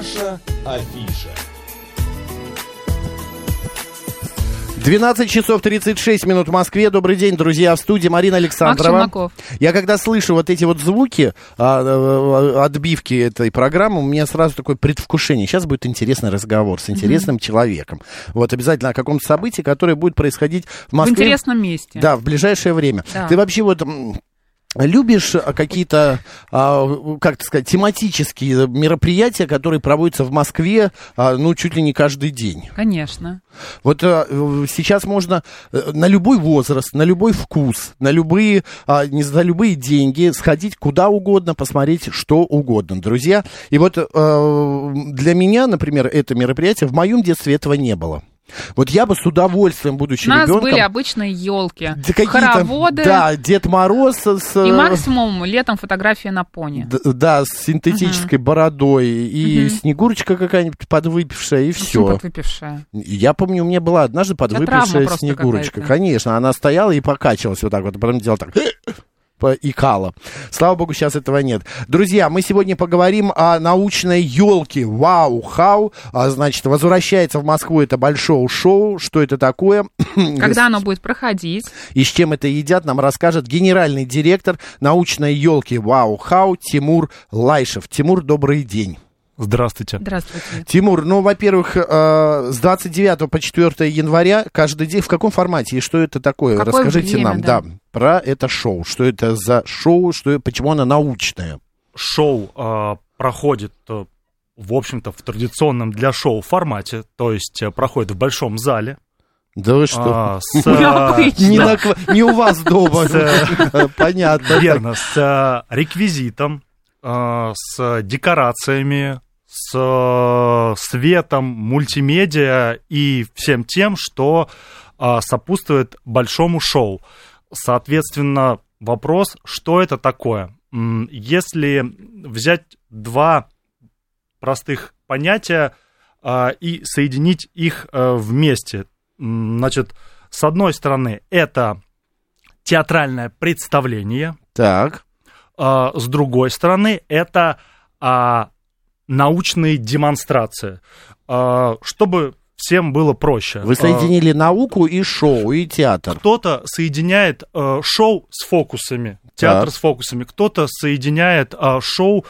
Наша афиша. 12 часов 36 минут в Москве. Добрый день, друзья, в студии Марина Александрова. Я когда слышу вот эти вот звуки, а, а, отбивки этой программы, у меня сразу такое предвкушение. Сейчас будет интересный разговор с интересным человеком. Вот обязательно о каком-то событии, которое будет происходить в В Москве. интересном месте. Да, в ближайшее время. Да. Ты вообще вот любишь а, какие-то, а, как так сказать, тематические мероприятия, которые проводятся в Москве, а, ну, чуть ли не каждый день? Конечно. Вот э, э, сейчас можно э, на любой возраст, на любой вкус, на любые, а, не за любые деньги сходить куда угодно, посмотреть что угодно, друзья. И вот э, для меня, например, это мероприятие в моем детстве этого не было. Вот я бы с удовольствием, будучи У нас ребенком, были обычные елки, да хороводы да, Дед Мороз с, и максимум летом фотография на пони. д- да, с синтетической бородой и Мгм. Снегурочка какая-нибудь подвыпившая и все. подвыпившая? Я помню, у меня была однажды подвыпившая снегурочка. Конечно, она стояла и покачивалась вот так вот, а потом делала так икала. Слава богу, сейчас этого нет. Друзья, мы сегодня поговорим о научной елке. Вау, хау. А, значит, возвращается в Москву это большое шоу. Что это такое? Когда оно будет проходить? И с чем это едят, нам расскажет генеральный директор научной елки Вау Хау Тимур Лайшев. Тимур, добрый день. Здравствуйте. Здравствуйте. Тимур, ну, во-первых, э, с 29 по 4 января каждый день в каком формате и что это такое? Какое Расскажите время, нам, да. да, про это шоу. Что это за шоу, что, почему оно научное? Шоу а, проходит, э, в общем-то, в традиционном для шоу формате, то есть э, проходит в большом зале. Да вы что? а, с, не, на не у вас дома. С- Понятно. верно, с э, реквизитом, с декорациями, с э, светом, мультимедиа и всем тем, что а, сопутствует большому шоу. Соответственно, вопрос, что это такое? Если взять два простых понятия а, и соединить их вместе, значит, с одной стороны, это театральное представление, Так. с другой стороны, это а, научные демонстрации. А, чтобы всем было проще. Вы А, соединили науку и шоу, и театр. кто-то соединяет э, шоу с фокусами, театр Так. с фокусами, кто-то соединяет шоу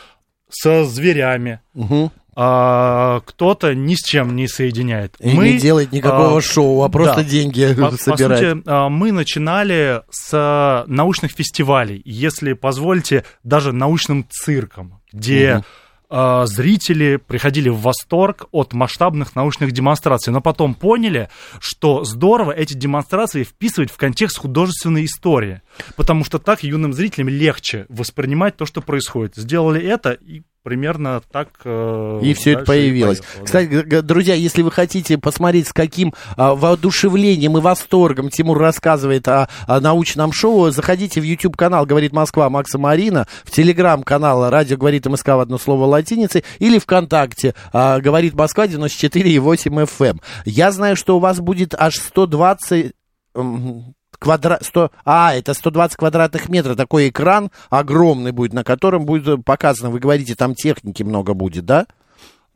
со зверями, Мгм. а кто-то ни с чем не соединяет. И не делает никакого а, шоу, а просто да. деньги По, по собирает. сути, а, мы начинали с а, научных фестивалей, если позволите, даже научным цирком, где Мгм. А, зрители приходили в восторг от масштабных научных демонстраций, но потом поняли, что здорово эти демонстрации вписывать в контекст художественной истории, потому что так юным зрителям легче воспринимать то, что происходит. Сделали это, и примерно так... э, И все это появилось. поехало, да. Кстати, г- друзья, если вы хотите посмотреть, с каким а, воодушевлением и восторгом Тимур рассказывает о, о научном шоу, заходите в YouTube канал «Говорит Москва» Макса Марина, в телеграм-канал «Радио говорит МСК» в одно слово латиницей, или ВКонтакте а, «Говорит Москва» 94,8 FM. эм. Я знаю, что у вас будет аж 120... Квадра... 100... А, это 120 квадратных метров. Такой экран огромный будет, на котором будет показано, вы говорите, там техники много будет, да?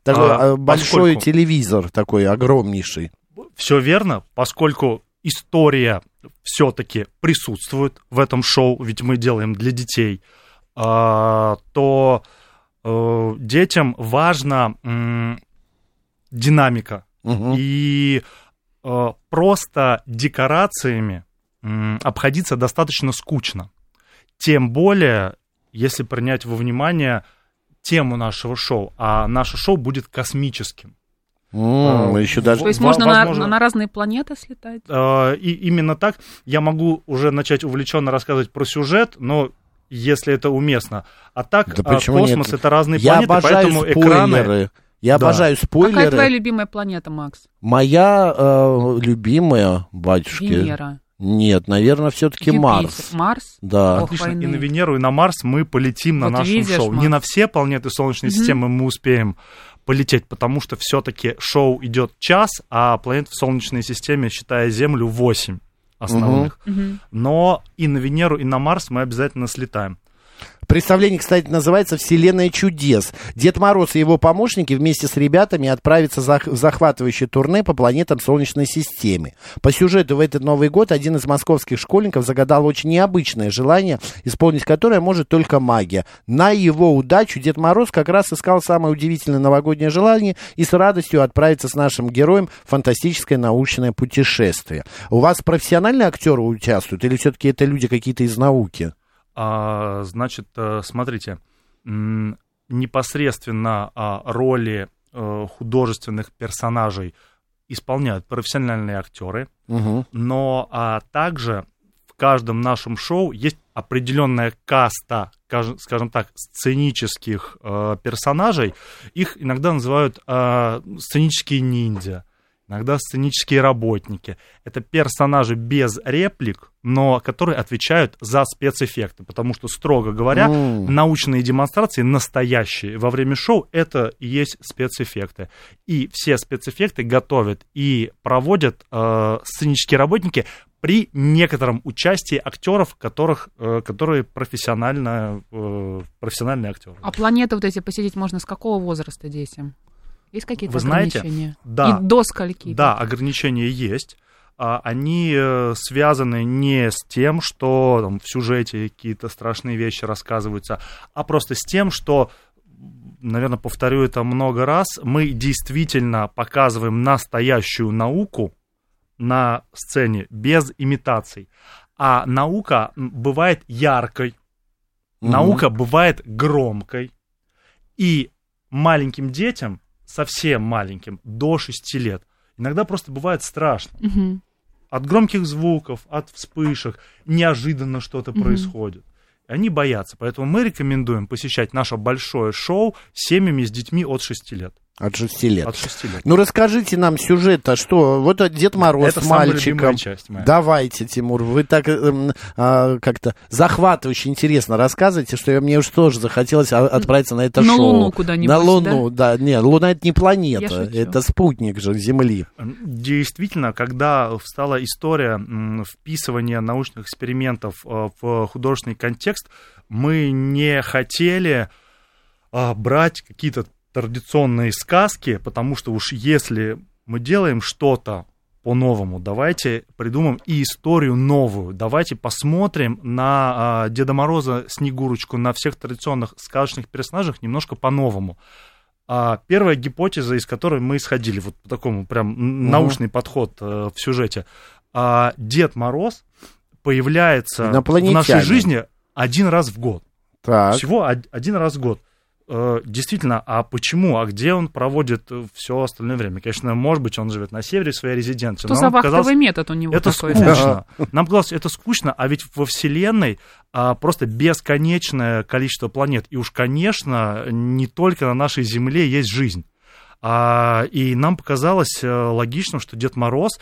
Такой А, а, большой поскольку- телевизор такой огромнейший. Все верно, поскольку история все-таки присутствует в этом шоу, ведь мы делаем для детей, а, то э, детям важна динамика. Мгм. И э, просто декорациями обходиться достаточно скучно. Тем более, если принять во внимание тему нашего шоу, а наше шоу будет космическим. М, А, еще даже... То есть можно на, возможно- на разные планеты слетать? Э, И именно так я могу уже начать увлеченно рассказывать про сюжет, но если это уместно. А так, Да почему космос нет? это разные Я планеты, обожаю поэтому экраны. спойлеры. Я Да. обожаю Какая твоя спойлеры. любимая планета, Макс? Моя э, любимая, батюшки. Венера. Нет, наверное, все-таки. Марс. Марс? Да. Отлично. войны. И на Венеру, и на Марс мы полетим на Вот нашем видишь, шоу. Макс. Не на все планеты Солнечной Мгм. системы мы успеем полететь, потому что все-таки шоу идет час, а планет в Солнечной системе, считая Землю, 8 основных. Мгм. Но и на Венеру, и на Марс мы обязательно слетаем. Представление, кстати, называется «Вселенная чудес». Дед Мороз и его помощники вместе с ребятами отправятся в захватывающее турне по планетам Солнечной системы. По сюжету в этот Новый год один из московских школьников загадал очень необычное желание, исполнить которое может только магия. На его удачу Дед Мороз как раз искал самое удивительное новогоднее желание и с радостью отправиться с нашим героем в фантастическое научное путешествие. У вас профессиональные актеры участвуют или все-таки это люди какие-то из науки? А, значит, э, смотрите, непосредственно а, роли э, художественных персонажей исполняют профессиональные актеры, Угу. но а, также в каждом нашем шоу есть определенная каста, скажем- скажем так, сценических э, персонажей. Их иногда называют э, сценические ниндзя, иногда сценические работники. Это персонажи без реплик, но которые отвечают за спецэффекты, потому что, строго говоря, М. научные демонстрации настоящие во время шоу это и есть спецэффекты. И все спецэффекты готовят и проводят э, сценические работники при некотором участии актеров, которых, э, которые профессионально, э, профессиональные актеры. А планеты вот эти посетить можно с какого возраста детям? Есть какие-то Вы знаете, ограничения? да. И до скольки? Да, ограничения есть. А, Они э, связаны не с тем, что там, в сюжете какие-то страшные вещи рассказываются, а просто с тем, что, наверное, повторю это много раз, мы действительно показываем настоящую науку на сцене без имитаций. А наука бывает яркой, Мгм. наука бывает громкой. И маленьким детям, совсем маленьким, до 6 лет, иногда просто бывает страшно. Мгм. От громких звуков, от вспышек, неожиданно что-то Мгм. происходит. Они боятся. Поэтому мы рекомендуем посещать наше большое шоу с семьями с детьми от 6 лет. От шести лет. От 6 лет. Ну, расскажите нам сюжет-то, что вот Дед Мороз Это с самая мальчиком. любимая часть моя. Давайте, Тимур, вы так эм, а, как-то захватывающе интересно рассказываете, что я, мне уж тоже захотелось а- отправиться на это На шоу. Луну куда-нибудь, На Луну, да? Нет, Луна это не планета, Я шучу. это спутник же Земли. Действительно, когда встала история вписывания научных экспериментов э, в художественный контекст, мы не хотели а, брать какие-то традиционные сказки, потому что уж если мы делаем что-то по-новому, давайте придумаем и историю новую, давайте посмотрим на а, Деда Мороза, Снегурочку, на всех традиционных сказочных персонажах немножко по-новому. А первая гипотеза, из которой мы исходили, вот по такому прям н- научный подход э, в сюжете, а, Дед Мороз появляется в нашей жизни один раз в год. Так. Всего од- один раз в год. Э, Действительно, а почему? А где он проводит все остальное время? Конечно, может быть, он живет на севере своей резиденции. Что за вахтовый метод у него это такой? скучно. Нам казалось, это скучно, а ведь во Вселенной а, просто бесконечное количество планет. И уж, конечно, не только на нашей Земле есть жизнь. А, и нам показалось э, логичным, что Дед Мороз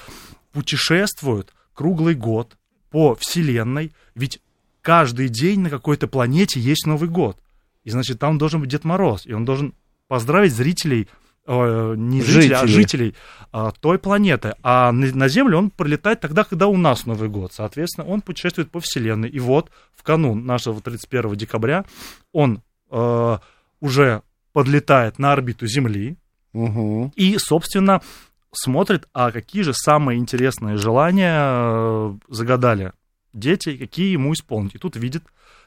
путешествует круглый год по Вселенной, ведь каждый день на какой-то планете есть Новый год. И значит, там должен быть Дед Мороз, и он должен поздравить зрителей, э, не зрителей, а Жителей. жителей а, той планеты. А на, на Землю он прилетает тогда, когда у нас Новый год. Соответственно, он путешествует по Вселенной. И вот в канун нашего 31 декабря он э, уже подлетает на орбиту Земли, Мгм. и, собственно, смотрит, а какие же самые интересные желания э, загадали дети, какие ему исполнить. И тут видит,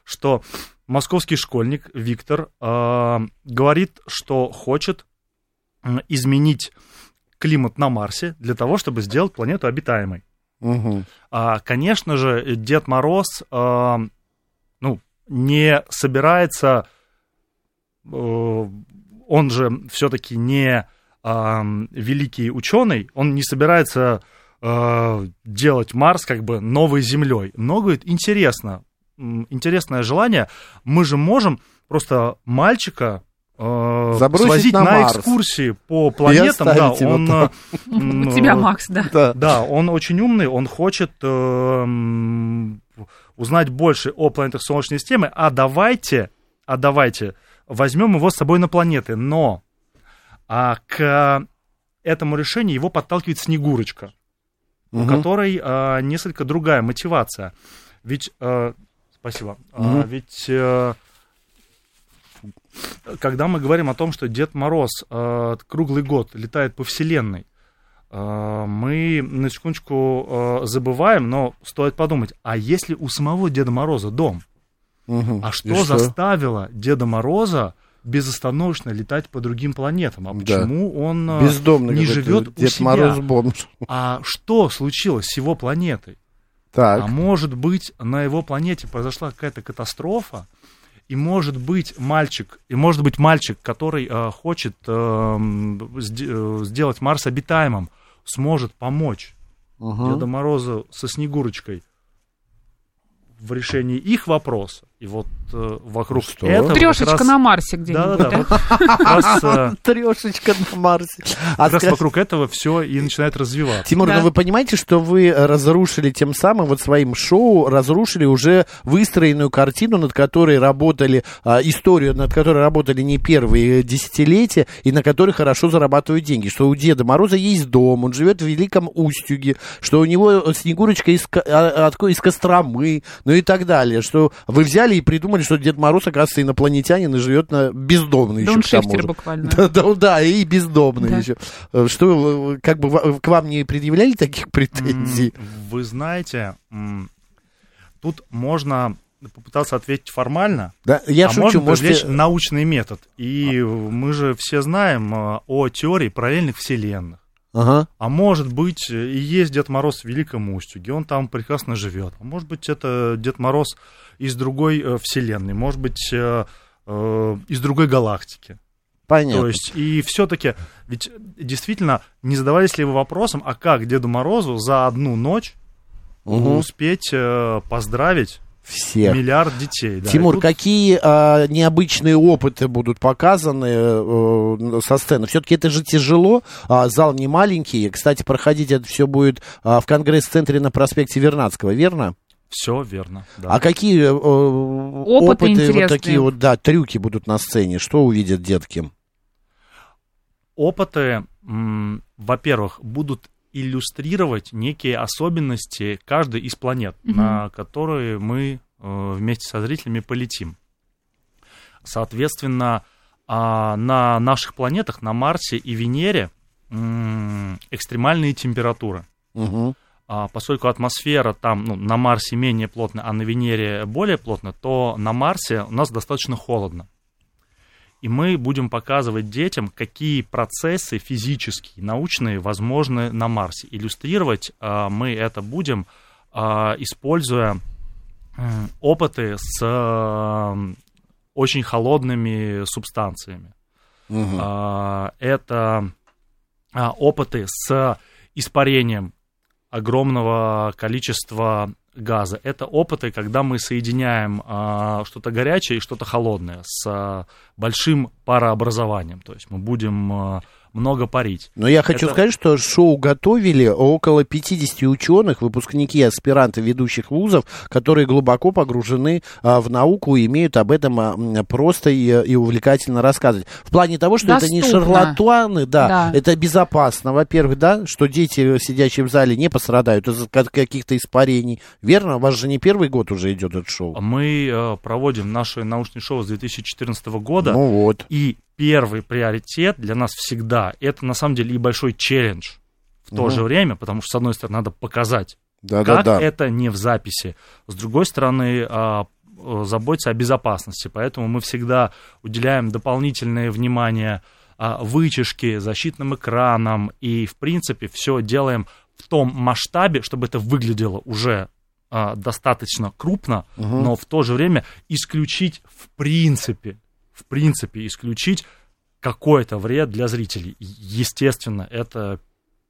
что московский школьник Виктор э, говорит, что хочет изменить климат на Марсе для того, чтобы сделать планету обитаемой. Мгм. А, конечно же, Дед Мороз э, ну, не собирается, э, он же все-таки не э, великий ученый, он не собирается делать Марс как бы новой Землей. Но, говорит, интересно, интересное желание, мы же можем просто мальчика э, Забросить свозить на на, Марс. экскурсии по планетам, да, он... э, У тебя, э, Макс, да. Да. да, он очень умный, он хочет эм, узнать больше о планетах Солнечной системы, а давайте, а давайте возьмем его с собой на планеты, но а, к этому решению его подталкивает Снегурочка, у Мгм. которой а, несколько другая мотивация. Ведь, а, Спасибо. Мгм. А, ведь э, когда мы говорим о том, что Дед Мороз э, круглый год летает по Вселенной, э, мы на секундочку э, забываем, но стоит подумать, а если у самого Деда Мороза дом? Мгм. А И что заставило Деда Мороза безостановочно летать по другим планетам? А Да. почему он э, Бездомный не живет у Дед себя? Мороз бомж. А что случилось с его планетой? Так. А может быть, на его планете произошла какая-то катастрофа, и может быть мальчик, и может быть мальчик, который э, хочет э, э, сделать Марс обитаемым, сможет помочь Мгм. Деда Морозу со Снегурочкой в решении их вопроса. И вот э, вокруг Что? этого Трешечка раз- на Марсе где-нибудь, да? э, Трешечка на Марсе. А как раз вокруг этого все и начинает развиваться. Тимур, ну вы понимаете, что вы разрушили тем самым вот своим шоу, разрушили уже выстроенную картину, над которой работали, а, историю, над которой работали не первые десятилетия, и на которой хорошо зарабатывают деньги. Что у Деда Мороза есть дом, он живет в Великом Устюге, что у него Снегурочка из, а, из Костромы, ну и так далее. Что вы взяли и придумали, что Дед Мороз, оказывается, инопланетянин и живет на бездомный Да еще он к тому шифтер же. буквально. Да, да, да, и бездомный Да. еще. Э, Что, э, как бы, ва- к вам не предъявляли таких претензий? Вы знаете, тут можно попытаться ответить формально, Да, я а шучу, можно можете... привлечь научный метод. И мы же все знаем э, о теории параллельных вселенных. Ага. А может быть, э, и есть Дед Мороз в Великом Устюге, он там прекрасно живет. А может быть, это Дед Мороз из другой э, вселенной, может быть, э, э, из другой галактики. Понятно. То есть, и все-таки, ведь действительно, не задавались ли вы вопросом, а как Деду Морозу за одну ночь Мгм. успеть э, поздравить Всех. миллиард детей? да. Тимур, тут какие а, необычные опыты будут показаны э, со сцены? Все-таки это же тяжело, а, зал не маленький. Кстати, проходить это все будет а, в конгресс-центре на проспекте Вернадского, верно? Все верно. да. А какие э, опыты, вот интересные. такие вот, да, трюки будут на сцене? Что увидят детки? Опыты, во-первых, будут иллюстрировать некие особенности каждой из планет, Мгм. на которые мы э, вместе со зрителями полетим. Соответственно, а, на наших планетах, на Марсе и Венере, экстремальные температуры. Мгм. А, поскольку атмосфера там ну, на Марсе менее плотная, а на Венере более плотная, то на Марсе у нас достаточно холодно. И мы будем показывать детям, какие процессы физические, научные возможны на Марсе. Иллюстрировать а, мы это будем, а, используя м, опыты с а, очень холодными субстанциями. А, это опыты с испарением огромного количества газа. Это опыты, когда мы соединяем а, что-то горячее и что-то холодное с а, большим парообразованием. То есть мы будем а, много парить. Но я хочу Это- сказать, что шоу готовили около 50 ученых, выпускники, аспиранты ведущих вузов, которые глубоко погружены а, в науку и имеют об этом а, просто и, и увлекательно рассказывать. В плане того, что это не Доступно. шарлатаны, да, Да. это безопасно, во-первых, да, что дети, сидящие в зале, не пострадают из ка- каких-то испарений. Верно? У вас же не первый год уже идет это шоу. Мы э, проводим наше научное шоу с 2014 года. Ну вот. И первый приоритет для нас всегда это на самом деле и большой челлендж в то Мгм. же время, потому что, с одной стороны, надо показать, как Да-да-да. это не в записи. С другой стороны, а, э, заботиться о безопасности. Поэтому мы всегда уделяем дополнительное внимание а, вытяжке, защитным экранам. И, в принципе, все делаем в том масштабе, чтобы это выглядело уже а, достаточно крупно, Мгм. но в то же время исключить в принципе, в принципе исключить какой-то вред для зрителей. Естественно, это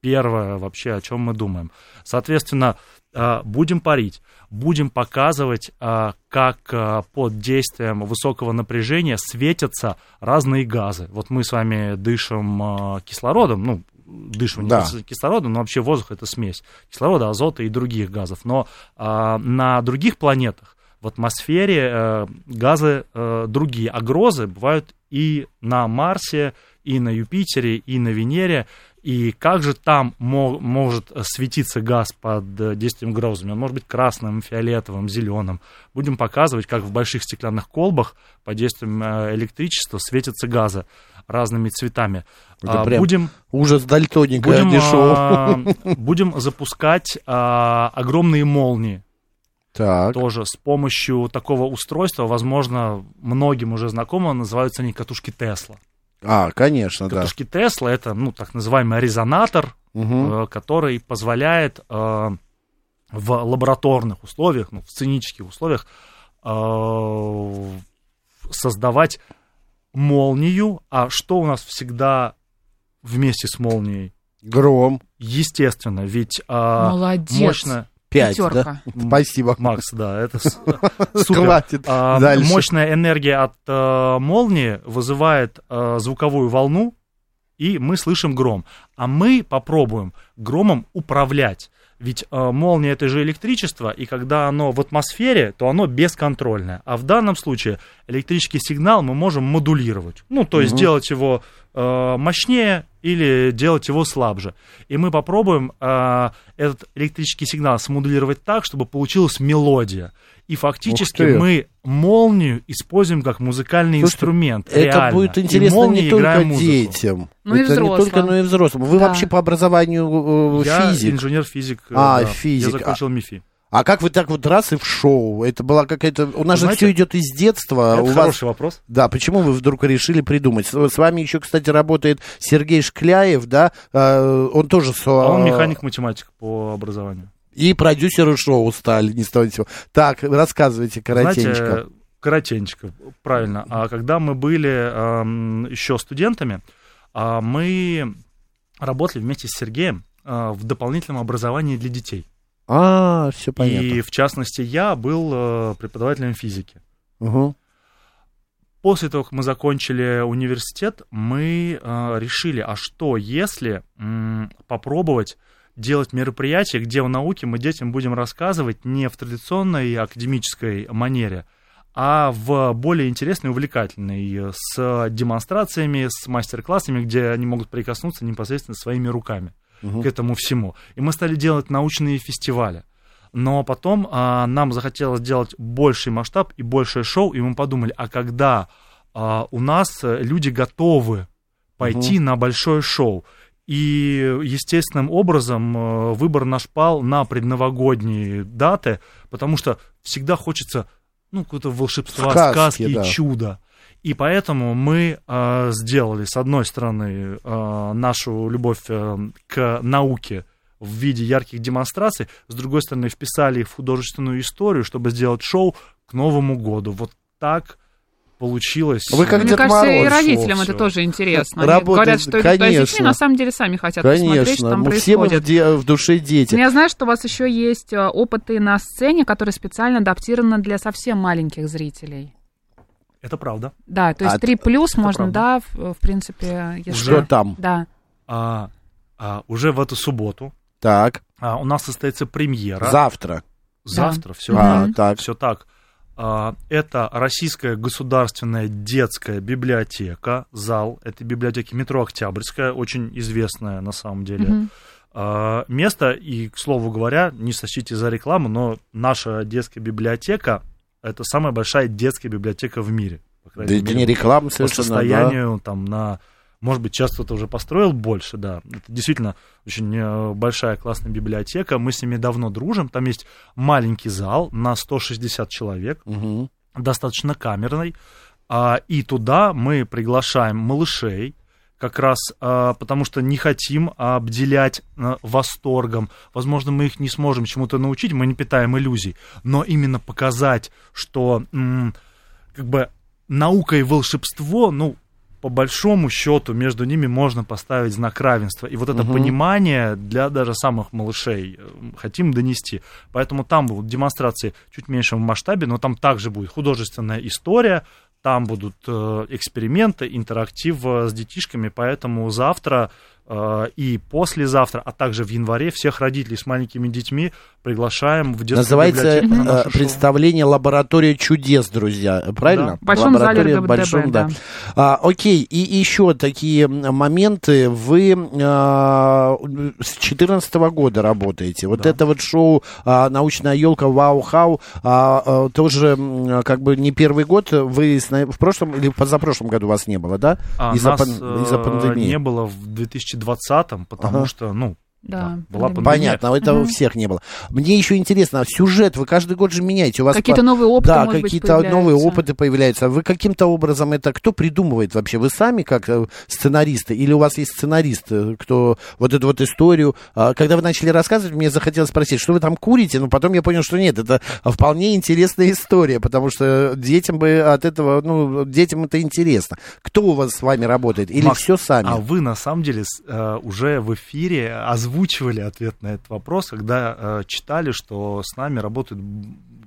первое вообще, о чем мы думаем. Соответственно, а, будем парить, будем показывать, а, как а, под действием высокого напряжения светятся разные газы. Вот мы с вами дышим кислородом, ну, дышим Да. кис- кислородом, но вообще воздух это смесь кислорода, азота и других газов. Но а, на других планетах в атмосфере э, газы э, другие, а грозы бывают и на Марсе, и на Юпитере, и на Венере, и как же там мо- может светиться газ под э, действием грозами? Он может быть красным, фиолетовым, зеленым. Будем показывать, как в больших стеклянных колбах под действием э, электричества светятся газы разными цветами. Это А, прям будем Ужас дальтоника, будем, шоу. а, будем запускать а, огромные молнии Так, тоже с помощью такого устройства, возможно, многим уже знакомо, называются они катушки Тесла. а, конечно, да. Катушки Тесла это, ну, так называемый резонатор, Мгм. э, который позволяет э, в лабораторных условиях, ну, в сценических условиях э, создавать молнию. А что у нас всегда вместе с молнией? Гром. Естественно, ведь а, Молодец. мощная... Пять, да? Пятерка. Спасибо. Макс, да, это супер. Хватит. А, Дальше. мощная энергия от э, молнии вызывает э, звуковую волну, и мы слышим гром. А мы попробуем громом управлять. Ведь э, молния это же электричество, и когда оно в атмосфере, то оно бесконтрольное. А в данном случае электрический сигнал мы можем модулировать. Ну, то есть Мгм. делать его э, мощнее или делать его слабже. И мы попробуем э, этот электрический сигнал смодулировать так, чтобы получилась мелодия. И фактически мы молнию используем как музыкальный Слушайте, инструмент. Это реально. будет И интересно молнией не только детям. Ну и это не взрослым. только, но и взрослым. Вы Да. вообще по образованию э, Я физик. инженер-физик. э, А, да. физик. Я закончил МИФИ. А как вы так вот раз и в шоу? Это была какая-то... У нас же Знаете, все идет из детства. Это У вас... хороший вопрос. Да, почему вы вдруг решили придумать? С с вами еще, кстати, работает Сергей Шкляев, да? Э, Он тоже... со- А он механик-математик по образованию. И продюсеры шоу стали, не стали всего. Так, рассказывайте коротенько. Знаете, коротенько, правильно. А когда мы были эм, еще студентами, а, мы работали вместе с Сергеем э, в дополнительном образовании для детей. А, все понятно. И в частности, я был э, преподавателем физики. Мгм. После того, как мы закончили университет, мы э, решили, а что если м, попробовать делать мероприятие, где о науке мы детям будем рассказывать не в традиционной академической манере, а в более интересной и увлекательной, с демонстрациями, с мастер-классами, где они могут прикоснуться непосредственно своими руками Мгм. к этому всему. И мы стали делать научные фестивали. Но потом а, нам захотелось делать больший масштаб и большее шоу, и мы подумали, а когда а, у нас люди готовы пойти на большое шоу, и естественным образом э, выбор наш пал на предновогодние даты, потому что всегда хочется ну, какого-то волшебства, Сказки, сказки, да. чуда. И поэтому мы э, сделали, с одной стороны, э, нашу любовь э, к науке в виде ярких демонстраций, с другой стороны, вписали их в художественную историю, чтобы сделать шоу к Новому году. Вот так получилось. Вы как Мне Дед кажется, и Мороз, родителям всё, это тоже интересно. Они Работает, говорят, что идут туда с детьми, конечно. на самом деле сами хотят посмотреть, что Конечно, там мы все мы в, происходит. де- в душе дети. Но я знаю, что у вас еще есть э, опыты на сцене, которые специально адаптированы для совсем маленьких зрителей. Это правда. Да, то есть А, 3 плюс можно, правда. да, в, в принципе, если... Что там? Да. А, а, уже в эту субботу Так, а, у нас состоится премьера. завтра. Завтра, все Мгм. А, так. Все так. А, Это Российская государственная детская библиотека, зал этой библиотеки метро Октябрьская, очень известная на самом деле. А, Место, и, к слову говоря, не сочтите за рекламу, но наша детская библиотека это самая большая детская библиотека в мире. по Да это мере, не реклама по совершенно, да. состоянию там на может быть, сейчас кто-то уже построил больше, да. Это действительно очень э, большая классная библиотека. Мы с ними давно дружим. Там есть маленький зал на 160 человек, Мгм. достаточно камерный. А, И туда мы приглашаем малышей, как раз а, потому что не хотим обделять а, восторгом. Возможно, мы их не сможем чему-то научить, мы не питаем иллюзий. Но именно показать, что м, как бы наука и волшебство, ну, по большому счету, между ними можно поставить знак равенства. И вот это Мгм. понимание для даже самых малышей э, хотим донести. Поэтому там будут демонстрации чуть меньшем масштабе, но там также будет художественная история, там будут э, эксперименты, интерактив э, с детишками, поэтому завтра и послезавтра, а также в январе всех родителей с маленькими детьми приглашаем в детскую Называется на э, наше шоу. представление «Лаборатория чудес», друзья. Правильно? В большом зале Лаборатория в РГБДБ, большом, да. да. А, окей, и еще такие моменты. Вы а, с 2014 года работаете. Вот Да. это вот шоу а, «Научная елка» «Вау Хау» а, а, тоже как бы не первый год. Вы с- в прошлом или позапрошлом году вас не было, да? А из-за, нас пан- из-за э, пандемии. не было в 2020, потому Ага. что, ну, Да, была пандемия. Понятно, это у Мгм. всех не было. Мне еще интересно, а сюжет вы каждый год же меняете. У вас Какие-то по- новые опыты, Да, может быть, какие-то новые опыты появляются. Вы каким-то образом это кто придумывает вообще? Вы сами как э, сценаристы? Или у вас есть сценарист, э, кто вот эту вот историю... а, Когда вы начали рассказывать, мне захотелось спросить, что вы там курите? Но потом я понял, что нет, это вполне интересная история, потому что детям бы от этого, ну, детям это интересно. Кто у вас с вами работает? Или Макс, все сами? А вы на самом деле э, уже в эфире озвучивали ответ на этот вопрос, когда э, читали, что с нами работают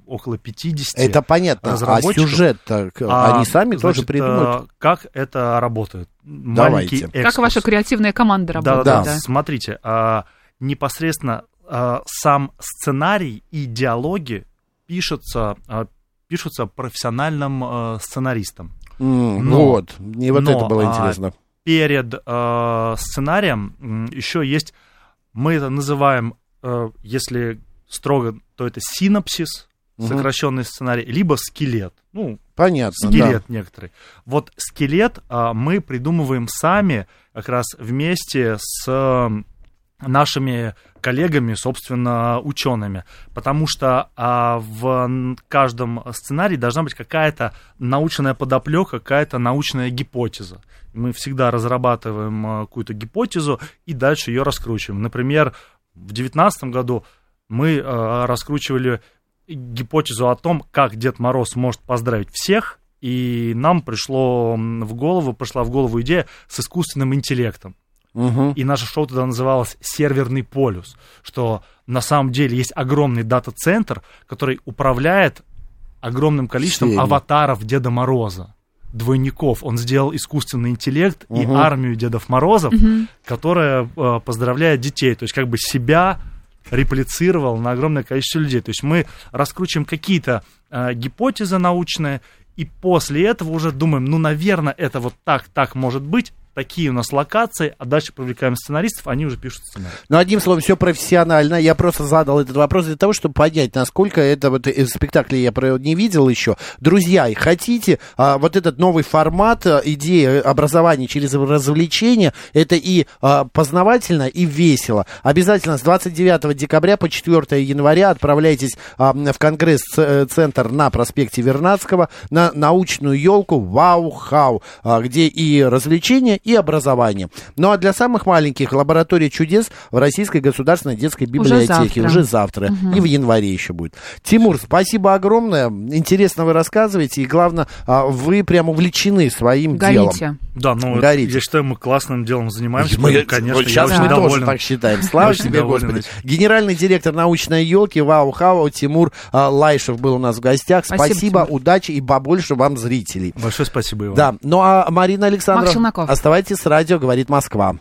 около 50 Это понятно. А сюжет-то к- А, они сами тоже значит, придумают? э, Как это работает? Давайте. Как ваша креативная команда Да, работает? да, Да. да. Смотрите, а, непосредственно а, сам сценарий и диалоги пишутся, а, пишутся профессиональным а, сценаристом. М, но- вот, мне вот но, это было а, интересно. Перед а, сценарием еще есть, мы это называем, а, если строго, то это синопсис, Мгм. сокращенный сценарий, либо скелет. Ну, Понятно, скелет некоторый. Вот скелет а, мы придумываем сами, как раз вместе с нашими коллегами, собственно, учеными. Потому что а, в каждом сценарии должна быть какая-то научная подоплека, какая-то научная гипотеза. Мы всегда разрабатываем а, какую-то гипотезу и дальше ее раскручиваем. Например, в 2019 году мы а, раскручивали гипотезу о том, как Дед Мороз может поздравить всех, и нам пришло в голову, пришла в голову идея с искусственным интеллектом. Мгм. И наше шоу тогда называлось «Серверный полюс», что на самом деле есть огромный дата-центр, который управляет огромным количеством Всеми. аватаров Деда Мороза, двойников. Он сделал искусственный интеллект и Мгм. армию Дедов Морозов, Мгм. которая э, поздравляет детей. То есть как бы себя реплицировал на огромное количество людей. То есть мы раскручиваем какие-то э, гипотезы научные, и после этого уже думаем, ну, наверное, это вот так, так может быть, такие у нас локации, а дальше привлекаем сценаристов, они уже пишут сценарий. Ну, одним словом, все профессионально. Я просто задал этот вопрос для того, чтобы понять, насколько это вот из спектакля я не видел еще. Друзья, хотите а, вот этот новый формат, а, идея образования через развлечение, это и а, познавательно, и весело. Обязательно с 29 декабря по 4 января отправляйтесь а, в Конгресс-центр на проспекте Вернадского на научную елку Вау-Хау, а, где и развлечения, и образование. Ну а для самых маленьких лаборатория чудес в Российской государственной детской библиотеке завтра. уже завтра Мгм. и в январе еще будет. Тимур, спасибо огромное. Интересно вы рассказываете, и главное, а, вы прям увлечены своим делом. Да, ну, Горите. я считаю, мы классным делом занимаемся, Мы- конечно, вот сейчас я мы очень тоже доволен. так считаем. Слава Очень тебе, доволен Господи. Генеральный директор научной елки Вау Хау Тимур а, Лайшев был у нас в гостях. Спасибо, Спасибо, Тимур. удачи и побольше вам зрителей. Большое спасибо, Иван. Да, ну а Марина Александровна, оставайтесь с радио, говорит Москва.